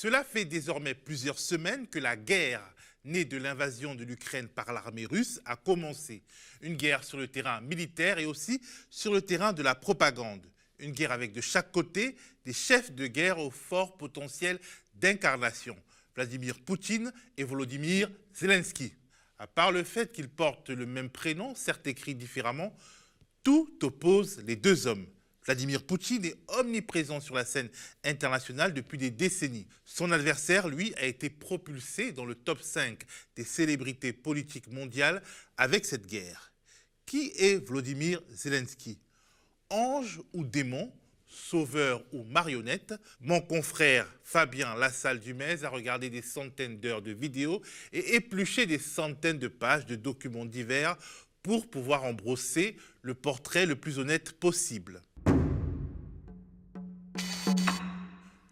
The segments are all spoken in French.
Cela fait désormais plusieurs semaines que la guerre née de l'invasion de l'Ukraine par l'armée russe a commencé. Une guerre sur le terrain militaire et aussi sur le terrain de la propagande. Une guerre avec de chaque côté des chefs de guerre au fort potentiel d'incarnation. Vladimir Poutine et Volodymyr Zelensky. À part le fait qu'ils portent le même prénom, certes écrit différemment, tout oppose les deux hommes. Vladimir Poutine est omniprésent sur la scène internationale depuis des décennies. Son adversaire, lui, a été propulsé dans le top 5 des célébrités politiques mondiales avec cette guerre. Qui est Vladimir Zelensky? Ange ou démon? Sauveur ou marionnette? Mon confrère Fabien Lassalle Dumez a regardé des centaines d'heures de vidéos et épluché des centaines de pages de documents divers pour pouvoir en brosser le portrait le plus honnête possible.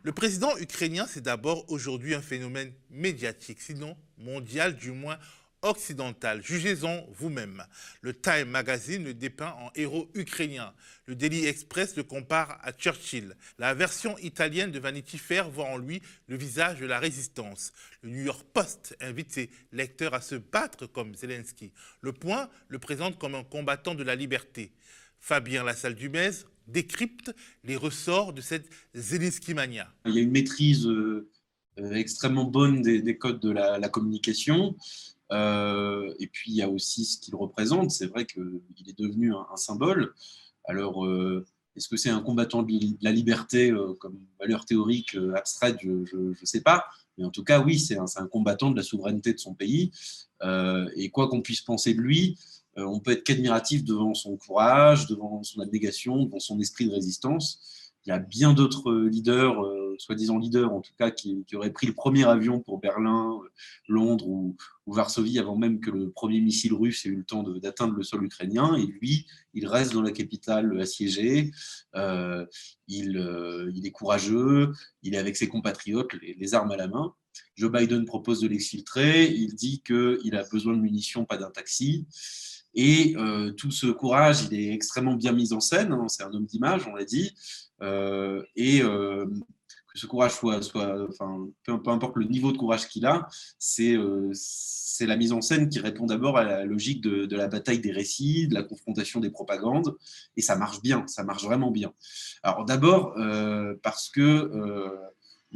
Le président ukrainien, c'est d'abord aujourd'hui un phénomène médiatique, sinon mondial du moins occidental. Jugez-en vous-même. Le Time Magazine le dépeint en héros ukrainien. Le Daily Express le compare à Churchill. La version italienne de Vanity Fair voit en lui le visage de la résistance. Le New York Post invite ses lecteurs à se battre comme Zelensky. Le Point le présente comme un combattant de la liberté. Fabien Lassalle-Dumez décrypte les ressorts de cette Zelensky mania. Il y a une maîtrise euh, euh, extrêmement bonne des, codes de la, communication. Euh, et puis il y a aussi ce qu'il représente. C'est vrai qu'il est devenu un, symbole. Alors, est-ce que c'est un combattant de la liberté comme valeur théorique abstraite? Je ne sais pas. Mais en tout cas, oui, c'est un, combattant de la souveraineté de son pays. et quoi qu'on puisse penser de lui, euh, on peut être qu'admiratif devant son courage, devant son abnégation, devant son esprit de résistance. Il y a bien d'autres leaders, euh, soi-disant leaders en tout cas, qui, auraient pris le premier avion pour Berlin, euh, Londres ou, Varsovie avant même que le premier missile russe ait eu le temps d'atteindre le sol ukrainien. Et lui, il reste dans la capitale assiégée. il, est courageux, il est avec ses compatriotes, les armes à la main. Joe Biden propose de l'exfiltrer. Il dit qu'il a besoin de munitions, pas d'un taxi. Et euh, tout ce courage, il est extrêmement bien mis en scène. Hein, c'est un homme d'image, on l'a dit. Euh, et euh, que ce courage soit, peu, importe le niveau de courage qu'il a, c'est la mise en scène qui répond d'abord à la logique de, la bataille des récits, de la confrontation des propagandes. Et ça marche bien, ça marche vraiment bien. Alors d'abord, parce que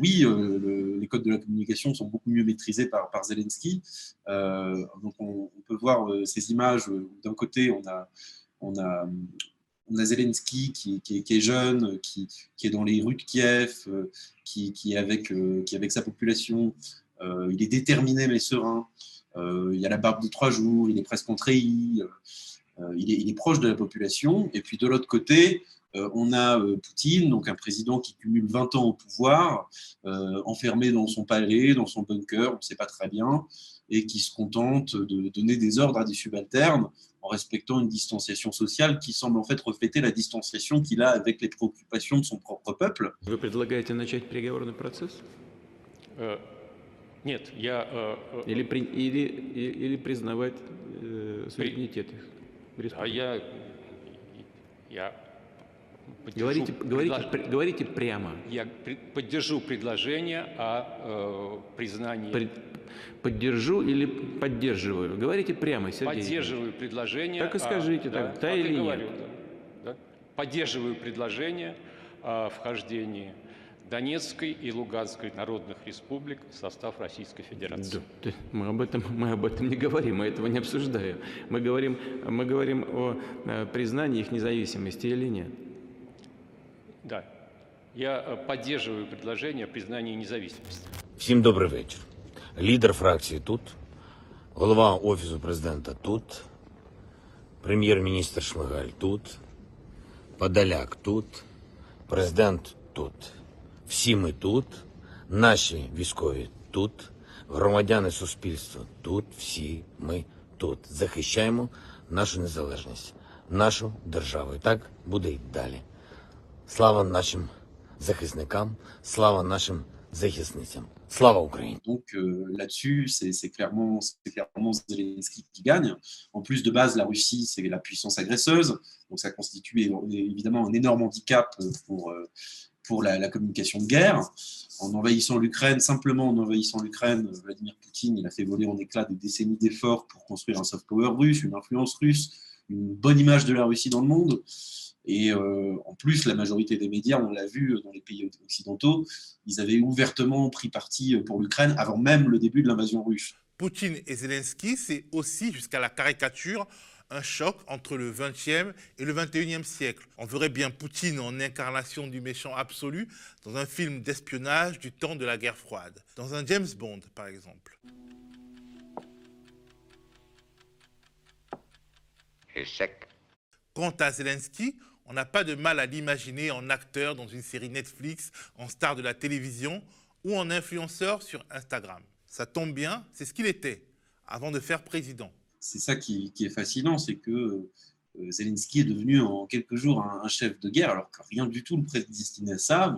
oui, euh, les codes de la communication sont beaucoup mieux maîtrisés par, Zelensky. Euh, donc on, peut voir euh, ces images. D'un côté, on a, Zelensky qui, est jeune, qui, est dans les rues de Kiev, qui, est avec, sa population. il est déterminé mais serein. il a la barbe de trois jours, il est presque en treillis. il, est, proche de la population. Et puis de l'autre côté, on a euh, Poutine, donc un président qui cumule 20 ans au pouvoir, euh, enfermé dans son palais, dans son bunker, on ne sait pas très bien, et qui se contente de donner des ordres à des subalternes en respectant une distanciation sociale qui semble en fait refléter la distanciation qu'il a avec les préoccupations de son propre peuple. Vous предлагаете начать переговорный процесс? Нет, я... Или, или, или признавать суверенитет их? А я, я Говорите, говорите, предлож... говорите прямо. Я поддержу предложение о э, признании. При... Поддержу или поддерживаю? Говорите прямо, Сергей. Поддерживаю предложение. Так и скажите, о... так, да, да или говорю, нет? Да, да. Поддерживаю предложение о вхождении Донецкой и Луганской народных республик в состав Российской Федерации. Да, мы, об этом, мы об этом не говорим, мы этого не обсуждаем. Мы говорим, мы говорим о э, признании их независимости или нет. Да. Я э, поддерживаю предложение о признании независимости. Всім добрий вечір. Лідер фракції тут, голова Офісу президента тут, прем'єр-міністр Шмигаль тут, Подоляк тут, президент тут. Всі ми тут, наші військові тут, громадяни суспільства тут, всі ми тут. Захищаємо нашу незалежність, нашу державу. І так буде й далі. Слава нашим захисникам, слава нашим захисницям. Слава Ukraine. Donc euh, là-dessus, c'est clairement, clairement Zelensky qui gagne. En plus de base, la Russie, c'est la puissance agresseuse. Donc ça constitue évidemment un énorme handicap pour, pour la, communication de guerre. En envahissant l'Ukraine, simplement en envahissant l'Ukraine, Vladimir Poutine il a fait voler en éclats des décennies d'efforts pour construire un soft power russe, une influence russe, une bonne image de la Russie dans le monde. Et euh, en plus, la majorité des médias, on l'a vu dans les pays occidentaux, ils avaient ouvertement pris parti pour l'Ukraine avant même le début de l'invasion russe. Poutine et Zelensky, c'est aussi, jusqu'à la caricature, un choc entre le 20e et le 21e siècle. On verrait bien Poutine en incarnation du méchant absolu dans un film d'espionnage du temps de la guerre froide, dans un James Bond par exemple. Échec. Quant à Zelensky, on n'a pas de mal à l'imaginer en acteur dans une série Netflix, en star de la télévision ou en influenceur sur Instagram. Ça tombe bien, c'est ce qu'il était avant de faire président c'est ça qui, est fascinant, c'est que euh, Zelensky est devenu en quelques jours un, chef de guerre, alors que rien du tout le prédestinait à ça.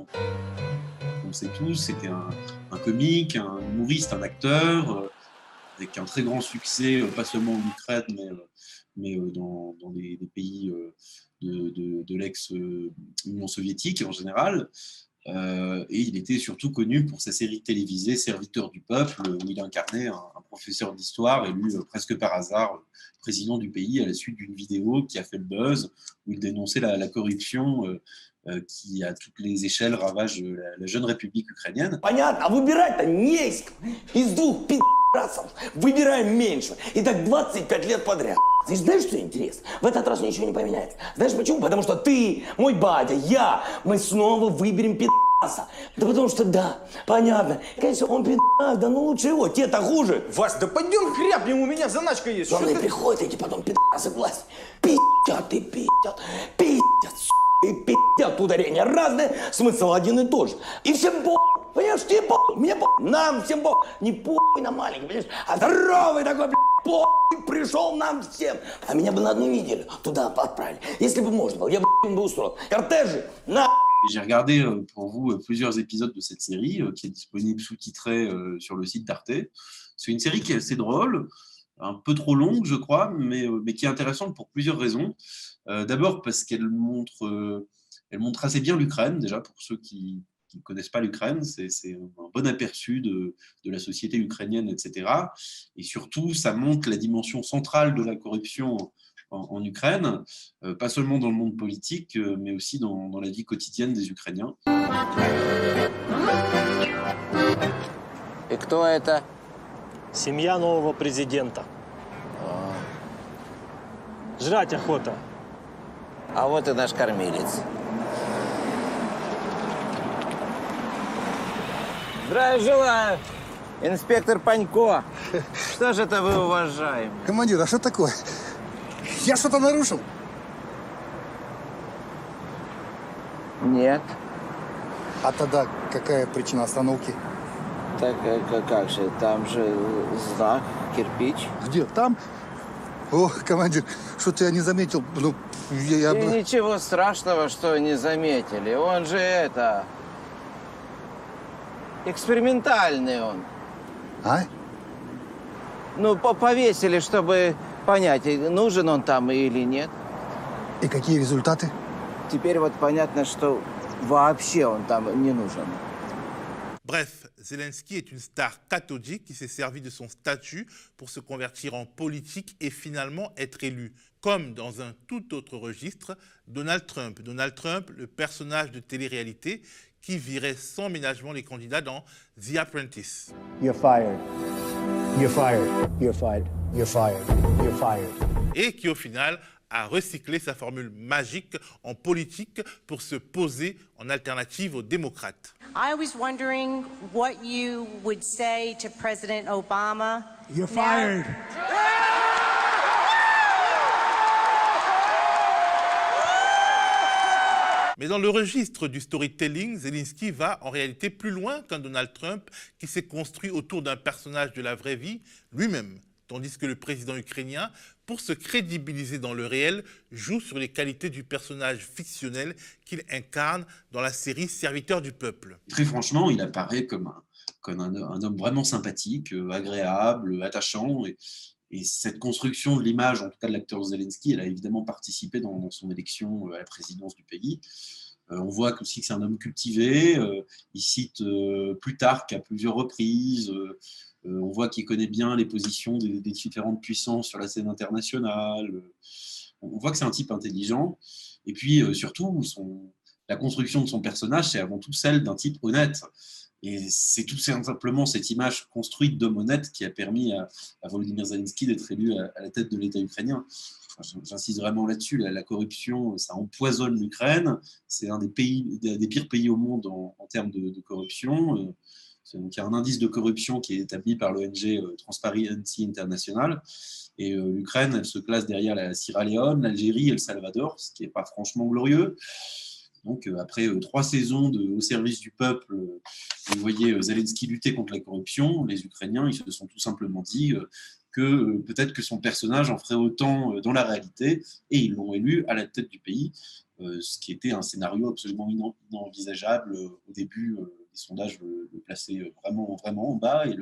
on sait tous, c'était un, comique, un humoriste, un acteur, euh, avec un très grand succès, euh, pas seulement en Ukraine, mais, dans, des, pays de, l'ex-Union soviétique en général. Euh, et il était surtout connu pour sa série télévisée Serviteur du peuple, où il incarnait un, professeur d'histoire élu euh, presque par hasard président du pays à la suite d'une vidéo qui a fait le buzz, où il dénonçait la, corruption euh, qui, à toutes les échelles, ravage la, jeune République ukrainienne. Пи***расов. Выбираем меньше. И так 25 лет подряд. Ты знаешь, что интересно? В этот раз ничего не поменяется. Знаешь почему? Потому что ты, мой батя, я, мы снова выберем пи***аса. Да потому что, да, понятно. Конечно, он пи***ас, да ну лучше его, те-то хуже. Вась, да пойдем хряпнем, у меня заначка есть. Главное, приходят эти потом пи***асы власть. Пи***ят и пи***ят, пи***ят, и пи***ят. Ударение разное, смысл один и тот же. И всем по... Понимаешь, тебе по... мне по... Нам всем по... Не по... на маленький, понимаешь, а здоровый такой, блядь. пришел нам всем. А меня бы на одну неделю туда отправили. Если бы можно было, я бы, бы устроил. Кортежи, на... J'ai regardé euh, pour vous euh, plusieurs épisodes de cette série euh, qui est disponible sous-titrée sur le site d'Arte. C'est une série qui est assez drôle, un peu trop longue, je crois, mais, mais qui est intéressante pour plusieurs raisons. D'abord parce qu'elle montre, elle montre assez bien l'Ukraine, déjà pour ceux qui, qui ne connaissent pas l'Ukraine, c'est un bon aperçu de, de, la société ukrainienne, etc. Et surtout, ça montre la dimension centrale de la corruption en, en Ukraine, euh, pas seulement dans le monde politique, euh, mais aussi dans, dans, la vie quotidienne des Ukrainiens. И кто это? Семья нового президента. Жрать охота. А вот и наш кормилец. Здравия желаю. Инспектор Панько. Что же это вы уважаем? Командир, а что такое? Я что-то нарушил? Нет. А тогда какая причина остановки? Так э, как же, там же знак, кирпич. Где? Там? О, командир, что-то я не заметил. Ну, я, я... И ничего страшного, что не заметили. Он же это... Экспериментальный он. А? Ну, повесили, чтобы понять, нужен он там или нет. И какие результаты? Теперь вот понятно, что вообще он там не нужен. Bref, Zelensky est une star cathodique qui s'est servi de son statut pour se convertir en politique et finalement être élu. Comme dans un tout autre registre, Donald Trump. Donald Trump, le personnage de télé-réalité qui virait sans ménagement les candidats dans The Apprentice. You're fired. You're fired. You're fired. You're fired. You're fired. Et qui au final a recyclé sa formule magique en politique pour se poser en alternative aux démocrates. I was wondering what you would say to President Obama. You're fired. Mais dans le registre du storytelling, Zelensky va en réalité plus loin qu'un Donald Trump qui s'est construit autour d'un personnage de la vraie vie lui-même. Tandis que le président ukrainien, pour se crédibiliser dans le réel, joue sur les qualités du personnage fictionnel qu'il incarne dans la série Serviteur du peuple. Très franchement, il apparaît comme un, homme vraiment sympathique, euh, agréable, attachant. Et, et cette construction de l'image, en tout cas de l'acteur Zelensky, elle a évidemment participé dans, son élection euh, à la présidence du pays. on voit aussi que c'est un homme cultivé. il cite Plutarque à plusieurs reprises. on voit qu'il connaît bien les positions des, différentes puissances sur la scène internationale. on voit que c'est un type intelligent. Et puis surtout, la construction de son personnage, c'est avant tout celle d'un type honnête. Et c'est tout simplement cette image construite d'homme honnête qui a permis à, Volodymyr Zelensky d'être élu à, la tête de l'État ukrainien. J'insiste vraiment là-dessus. La, corruption, ça empoisonne l'Ukraine. C'est un des, pays, des, pires pays au monde en, termes de, corruption. Euh, il y a un indice de corruption qui est établi par l'ONG euh, Transparency International. Et euh, l'Ukraine, elle se classe derrière la Sierra Leone, l'Algérie et le Salvador, ce qui n'est pas franchement glorieux. Donc, euh, après euh, trois saisons au service du peuple, euh, vous voyez Zelensky lutter contre la corruption, les Ukrainiens, ils se sont tout simplement dit que peut-être que son personnage en ferait autant dans la réalité, et ils l'ont élu à la tête du pays, ce qui était un scénario absolument inenvisageable au début. les sondages le, plaçaient vraiment, en bas, et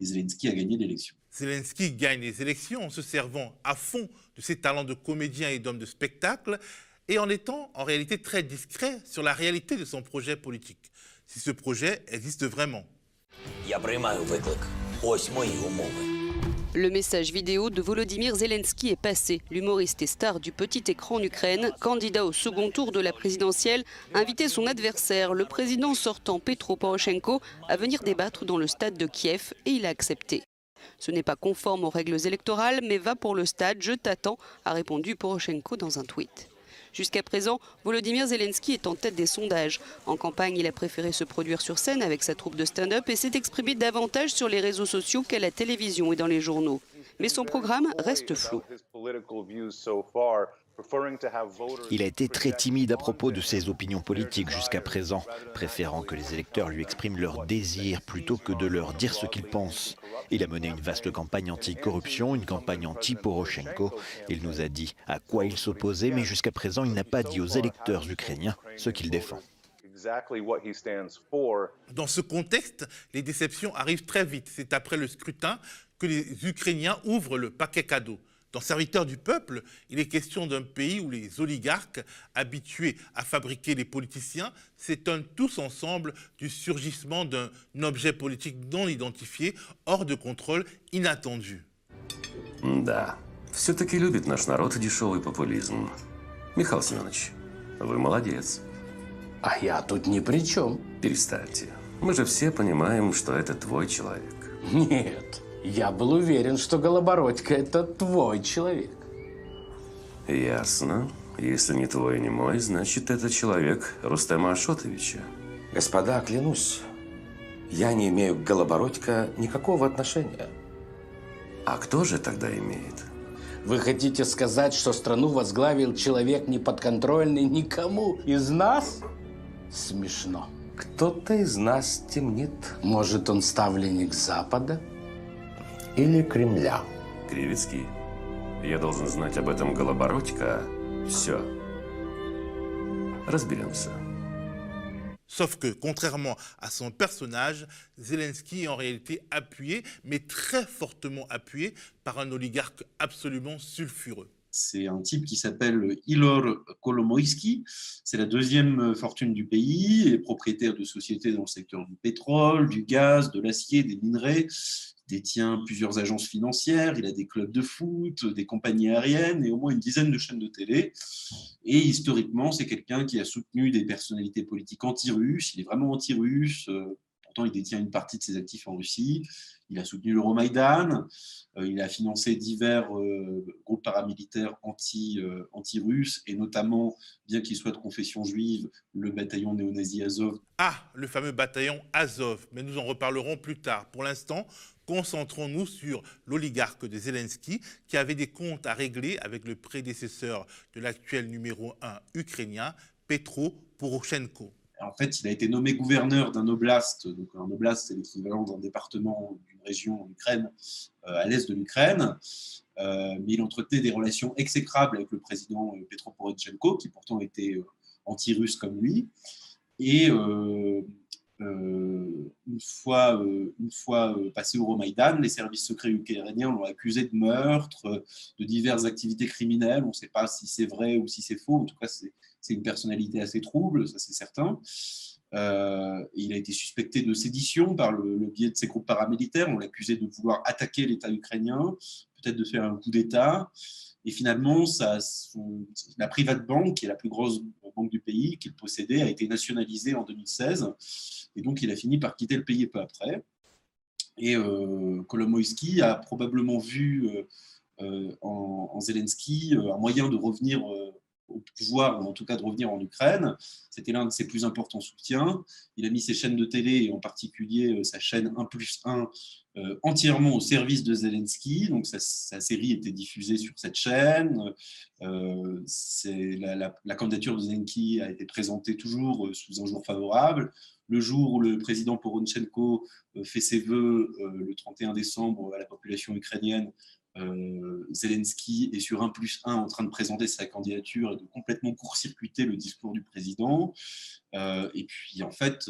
Zelensky a gagné l'élection. Zelensky gagne les élections en se servant à fond de ses talents de comédien et d'homme de spectacle et en étant en réalité très discret sur la réalité de son projet politique, si ce projet existe vraiment. Le message vidéo de Volodymyr Zelensky est passé. L'humoriste et star du petit écran en Ukraine, candidat au second tour de la présidentielle, invitait son adversaire, le président sortant Petro Poroshenko, à venir débattre dans le stade de Kiev et il a accepté. Ce n'est pas conforme aux règles électorales, mais va pour le stade, je t'attends, a répondu Poroshenko dans un tweet. Jusqu'à présent, Volodymyr Zelensky est en tête des sondages. En campagne, il a préféré se produire sur scène avec sa troupe de stand-up et s'est exprimé davantage sur les réseaux sociaux qu'à la télévision et dans les journaux. Mais son programme reste flou. Il a été très timide à propos de ses opinions politiques jusqu'à présent, préférant que les électeurs lui expriment leurs désirs plutôt que de leur dire ce qu'ils pensent. Il a mené une vaste campagne anti-corruption, une campagne anti-Poroshenko. Il nous a dit à quoi il s'opposait, mais jusqu'à présent, il n'a pas dit aux électeurs ukrainiens ce qu'il défend. Dans ce contexte, les déceptions arrivent très vite. C'est après le scrutin que les Ukrainiens ouvrent le paquet cadeau. Dans Serviteur du peuple, il est question d'un pays où les oligarques, habitués à fabriquer les politiciens, s'étonnent tous ensemble du surgissement d'un objet politique non identifié, hors de contrôle, inattendu. Да, все-таки любит наш народ дешевый популизм. Михаил Семенович, вы молодец. А я тут ни при чем. Перестаньте. Мы же все понимаем, что это твой человек. Нет. Я был уверен, что Голобородько – это твой человек. Ясно. Если не твой, не мой, значит, это человек Рустема Ашотовича. Господа, клянусь, я не имею к Голобородько никакого отношения. А кто же тогда имеет? Вы хотите сказать, что страну возглавил человек неподконтрольный никому из нас? Смешно. Кто-то из нас темнит. Может, он ставленник Запада? или Кремля. Кривицкий, я должен знать об этом Голобородько. Все. Разберемся. Sauf que, contrairement à son personnage, Zelensky est en réalité appuyé, mais très fortement appuyé, par un oligarque absolument sulfureux. C'est un type qui s'appelle Ilor Kolomoïski. C'est la deuxième fortune du pays, et propriétaire de sociétés dans le secteur du pétrole, du gaz, de l'acier, des minerais détient plusieurs agences financières, il a des clubs de foot, des compagnies aériennes et au moins une dizaine de chaînes de télé. Et historiquement, c'est quelqu'un qui a soutenu des personnalités politiques anti-russes. Il est vraiment anti-russe. Euh, pourtant, il détient une partie de ses actifs en Russie. Il a soutenu l'Euromaïdan. Euh, il a financé divers euh, groupes paramilitaires anti, anti-russes et notamment, bien qu'il soit de confession juive, le bataillon néo-nazi Azov. Ah, le fameux bataillon Azov. Mais nous en reparlerons plus tard. Pour l'instant, Concentrons-nous sur l'oligarque de Zelensky qui avait des comptes à régler avec le prédécesseur de l'actuel numéro 1 ukrainien, Petro Poroshenko. En fait, il a été nommé gouverneur d'un oblast. Donc, un oblast, c'est l'équivalent d'un département région en Ukraine, euh, à l'est de l'Ukraine. Euh, mais il entretenait des relations exécrables avec le président euh, Petro Poroshenko, qui pourtant était anti-russe comme lui. Et une fois, une fois passé au Romaïdan, les services secrets ukrainiens l'ont accusé de meurtre, de diverses activités criminelles. On ne sait pas si c'est vrai ou si c'est faux. En tout cas, c'est une personnalité assez trouble, ça c'est certain. Il a été suspecté de sédition par le, biais de ses groupes paramilitaires. On l'accusait de vouloir attaquer l'État ukrainien, peut-être de faire un coup d'État. Et finalement, ça, la Private Bank, qui est la plus grosse banque du pays qu'il possédait, a été nationalisée en 2016. Et donc, il a fini par quitter le pays peu après. Et euh, Kolomoïski a probablement vu euh, euh, en, en, Zelensky euh, un moyen de revenir au pouvoir, ou en tout cas de revenir en Ukraine. C'était l'un de ses plus importants soutiens. Il a mis ses chaînes de télé, et en particulier sa chaîne 1 plus 1, euh, entièrement au service de Zelensky. Donc sa, série était diffusée sur cette chaîne. Euh, la, candidature de Zelensky a été présentée toujours euh, sous un jour favorable. Le jour où le président Poronchenko fait ses vœux le 31 décembre à la population ukrainienne, Zelensky est sur 1 plus 1 en train de présenter sa candidature et de complètement court-circuiter le discours du président. et puis, en fait,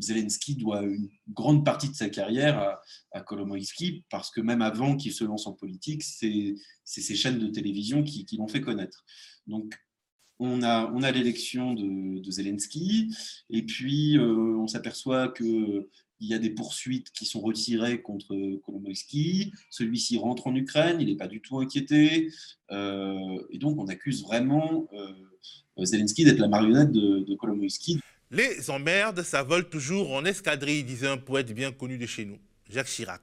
Zelensky doit une grande partie de sa carrière à, à Kolomoïski, parce que même avant qu'il se lance en politique, c'est ces chaînes de télévision qui, l'ont fait connaître. Donc, on a, on a l'élection de, Zelensky, et puis euh, on s'aperçoit qu'il y a des poursuites qui sont retirées contre Kolomoïski. Celui-ci rentre en Ukraine, il n'est pas du tout inquiété. Euh, et donc, on accuse vraiment euh, Zelensky d'être la marionnette de, de. Les emmerdes, ça vole toujours en escadrille, disait un poète bien connu de chez nous, Jacques Chirac.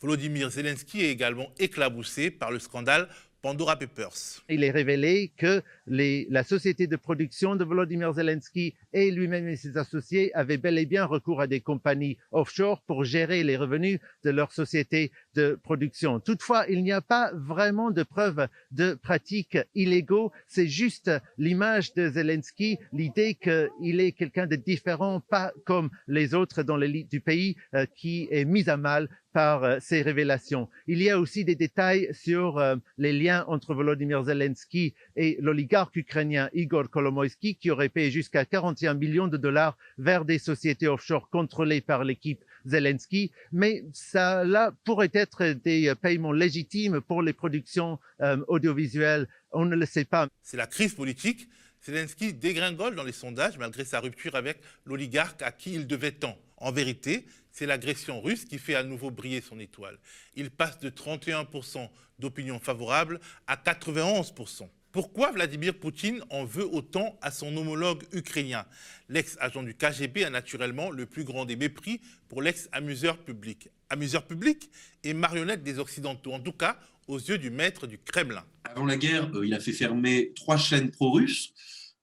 Volodymyr Zelensky est également éclaboussé par le scandale Pandora Papers. Il est révélé que la société de production de Volodymyr Zelensky et lui-même et ses associés avaient bel et bien recours à des compagnies offshore pour gérer les revenus de leur société de production. Toutefois, il n'y a pas vraiment de preuves de pratiques illégaux. C'est juste l'image de Zelensky, l'idée qu'il est quelqu'un de différent, pas comme les autres dans l'élite du pays, euh, qui est mise à mal par euh, ces révélations. Il y a aussi des détails sur euh, les liens entre Volodymyr Zelensky et l'oligarque ukrainien Igor Kolomoisky qui aurait payé jusqu'à 41 millions de dollars vers des sociétés offshore contrôlées par l'équipe Zelensky. Mais ça là pourrait être des euh, paiements légitimes pour les productions audiovisuelles. On ne le sait pas. C'est la crise politique. Zelensky dégringole dans les sondages malgré sa rupture avec l'oligarque à qui il devait tant. En vérité, c'est l'agression russe qui fait à nouveau briller son étoile. Il passe de 31% d'opinion favorable à 91%. Pourquoi Vladimir Poutine en veut autant à son homologue ukrainien? L'ex-agent du KGB a naturellement le plus grand des mépris pour l'ex-amuseur public. Amuseur public et marionnette des Occidentaux, en tout cas aux yeux du maître du Kremlin. Avant la guerre, euh, il a fait fermer trois chaînes pro-russes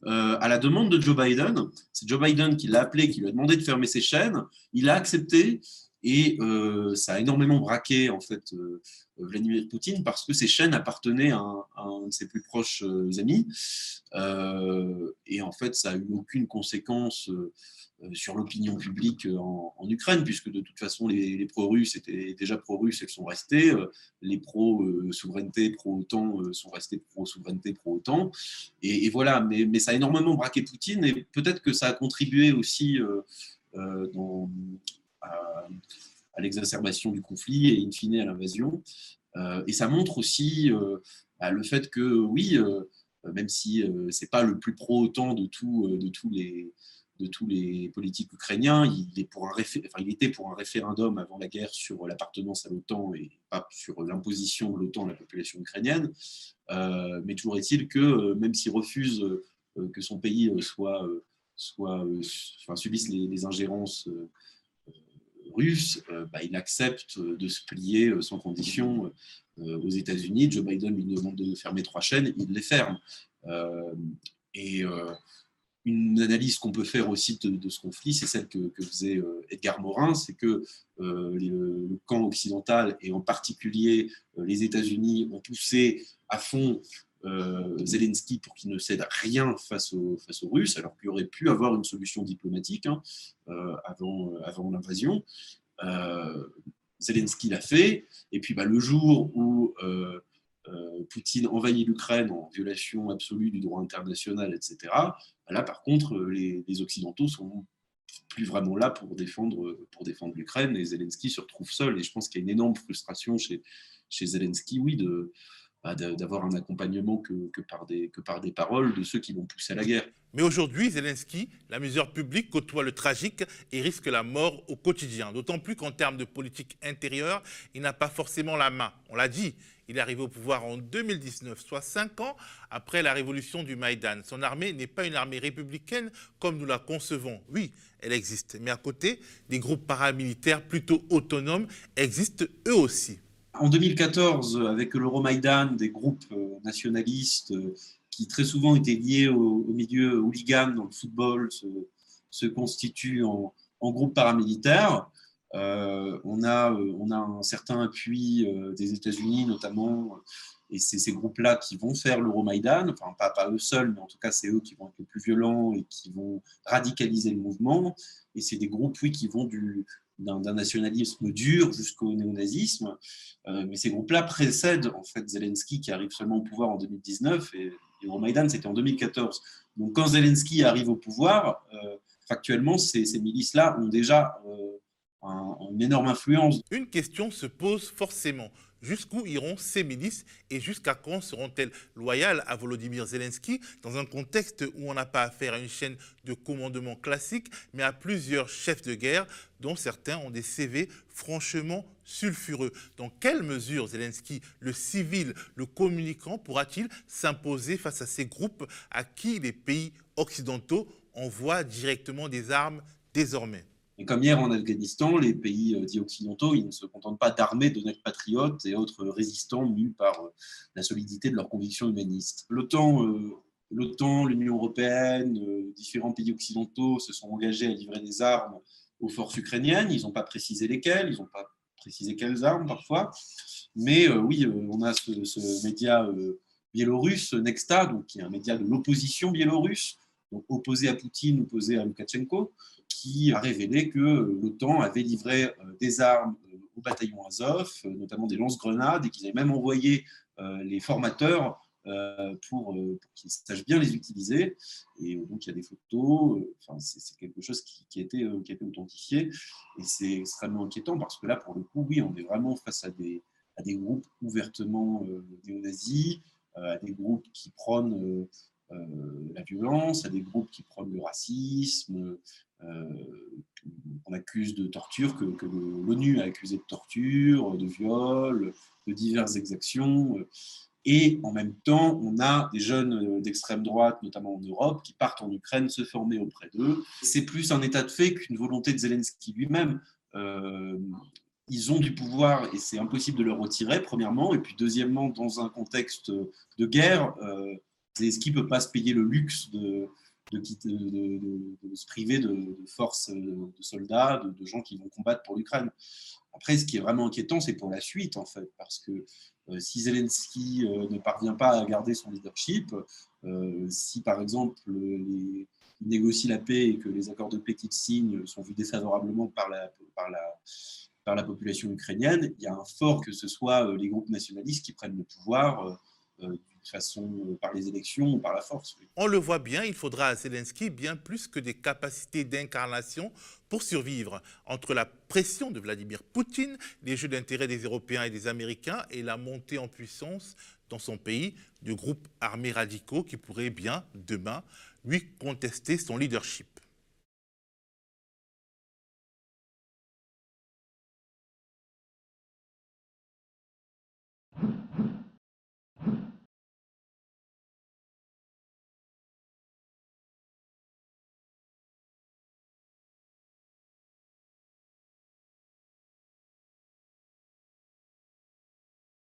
euh, à la demande de Joe Biden. C'est Joe Biden qui l'a appelé, qui lui a demandé de fermer ses chaînes. Il a accepté et euh, ça a énormément braqué en fait euh, Vladimir Poutine parce que ces chaînes appartenaient à un, de ses plus proches amis. et en fait, ça a eu aucune conséquence euh, sur l'opinion publique euh, en, Ukraine, puisque de toute façon, les, pro-russes étaient déjà pro-russes, elles sont restées. Euh, les pro-souveraineté, pro-OTAN sont restés pro-souveraineté, pro-OTAN. Et, voilà, mais, ça a énormément braqué Poutine, et peut-être que ça a contribué aussi dans, à, l'exacerbation du conflit et in fine à l'invasion. et ça montre aussi bah, le fait que, oui, même si c'est pas le plus pro-OTAN de, tout, de tous les de tous les politiques ukrainiens. Il, est pour un il était pour un référendum avant la guerre sur l'appartenance à l'OTAN et pas sur l'imposition de l'OTAN à la population ukrainienne. Euh, mais toujours est-il que euh, même s'il refuse euh, que son pays soit, soit, enfin, subisse les, ingérences russes, bah, il accepte de se plier sans condition aux États-Unis. Joe Biden lui demande de fermer trois chaînes, il les ferme. et une analyse qu'on peut faire aussi de, ce conflit, c'est celle que, faisait euh, Edgar Morin, c'est que euh, le camp occidental, et en particulier euh, les États-Unis, ont poussé à fond Zelensky pour qu'il ne cède rien face aux, Russes, alors qu'il aurait pu avoir une solution diplomatique hein, avant, avant l'invasion. Zelensky l'a fait, et puis bah, le jour où Poutine envahit l'Ukraine en violation absolue du droit international, etc., Là, par contre, euh, les, Occidentaux sont plus vraiment là pour défendre, pour défendre l'Ukraine. Et Zelensky se retrouve seul. Et je pense qu'il y a une énorme frustration chez, chez Zelensky, oui, de, bah, d'avoir un accompagnement que, par des, que paroles de ceux qui vont pousser à la guerre. Mais aujourd'hui, Zelensky, la mesure publique côtoie le tragique et risque la mort au quotidien. D'autant plus qu'en termes de politique intérieure, il n'a pas forcément la main. On l'a dit, il est arrivé au pouvoir en 2019, soit cinq ans après la révolution du Maïdan. Son armée n'est pas une armée républicaine comme nous la concevons. Oui, elle existe. Mais à côté, des groupes paramilitaires plutôt autonomes existent eux aussi. En 2014, avec l'Euromaïdan, des groupes nationalistes qui très souvent étaient liés au, milieu hooligan dans le football se, constituent en, en groupes paramilitaires. Euh, on, a, un certain appui euh, des États-Unis notamment, et c'est ces groupes-là qui vont faire l'Euromaïdan, enfin pas, pas eux seuls, mais en tout cas c'est eux qui vont être les plus violents et qui vont radicaliser le mouvement. Et c'est des groupes, oui, qui vont du, d'un nationalisme dur jusqu'au néonazisme. Euh, mais ces groupes-là précèdent en fait Zelensky qui arrive seulement au pouvoir en 2019 et, Euromaidan c'était en 2014. Donc quand Zelensky arrive au pouvoir, euh, factuellement ces, ces milices-là ont déjà euh, un, une énorme influence. Une question se pose forcément. Jusqu'où iront ces milices et jusqu'à quand seront-elles loyales à Volodymyr Zelensky dans un contexte où on n'a pas affaire à une chaîne de commandement classique, mais à plusieurs chefs de guerre dont certains ont des CV franchement sulfureux. Dans quelle mesure Zelensky, le civil, le communicant, pourra-t-il s'imposer face à ces groupes à qui les pays occidentaux envoient directement des armes désormais? Et comme hier en Afghanistan, les pays dits occidentaux, ils ne se contentent pas d'armer d'honnêtes patriotes et autres résistants mus par la solidité de leurs convictions humanistes. L'OTAN, l'OTAN, l'Union européenne, différents pays occidentaux se sont engagés à livrer des armes aux forces ukrainiennes. Ils n'ont pas précisé lesquelles, ils n'ont pas précisé quelles armes parfois. Mais oui, on a ce, média biélorusse, Nexta, qui est un média de l'opposition biélorusse, opposé à Poutine, opposé à Loukachenko, qui a révélé que l'OTAN avait livré des armes au bataillon Azov, notamment des lance-grenades, et qu'ils avaient même envoyé les formateurs pour, qu'ils sachent bien les utiliser. Et donc, il y a des photos, enfin, c'est quelque chose qui, a été, authentifié, et c'est extrêmement inquiétant parce que là, pour le coup, oui, on est vraiment face à des, à des groupes ouvertement néo-nazis, à des groupes qui prônent euh, la violence, à des groupes qui prônent le racisme, euh, on accuse de torture, que, l'ONU a accusé de torture, de viol, de diverses exactions. Et en même temps, on a des jeunes d'extrême droite, notamment en Europe, qui partent en Ukraine se former auprès d'eux. C'est plus un état de fait qu'une volonté de Zelensky lui-même. Euh, ils ont du pouvoir et c'est impossible de le retirer, premièrement. Et puis, deuxièmement, dans un contexte de guerre, euh, Zelensky ne peut pas se payer le luxe de, se priver de, forces de soldats, de, gens qui vont combattre pour l'Ukraine. Après, ce qui est vraiment inquiétant, c'est pour la suite, en fait, parce que euh, si Zelensky euh, ne parvient pas à garder son leadership, euh, si par exemple il négocie la paix et que les accords de paix qu'il signe sont vus défavorablement par la, par la population ukrainienne, il y a un fort que ce soit les groupes nationalistes qui prennent le pouvoir de façon par les élections ou par la force. On le voit bien, il faudra à Zelensky bien plus que des capacités d'incarnation pour survivre. Entre la pression de Vladimir Poutine, les jeux d'intérêt des Européens et des Américains et la montée en puissance dans son pays de groupes armés radicaux qui pourraient bien, demain, lui contester son leadership.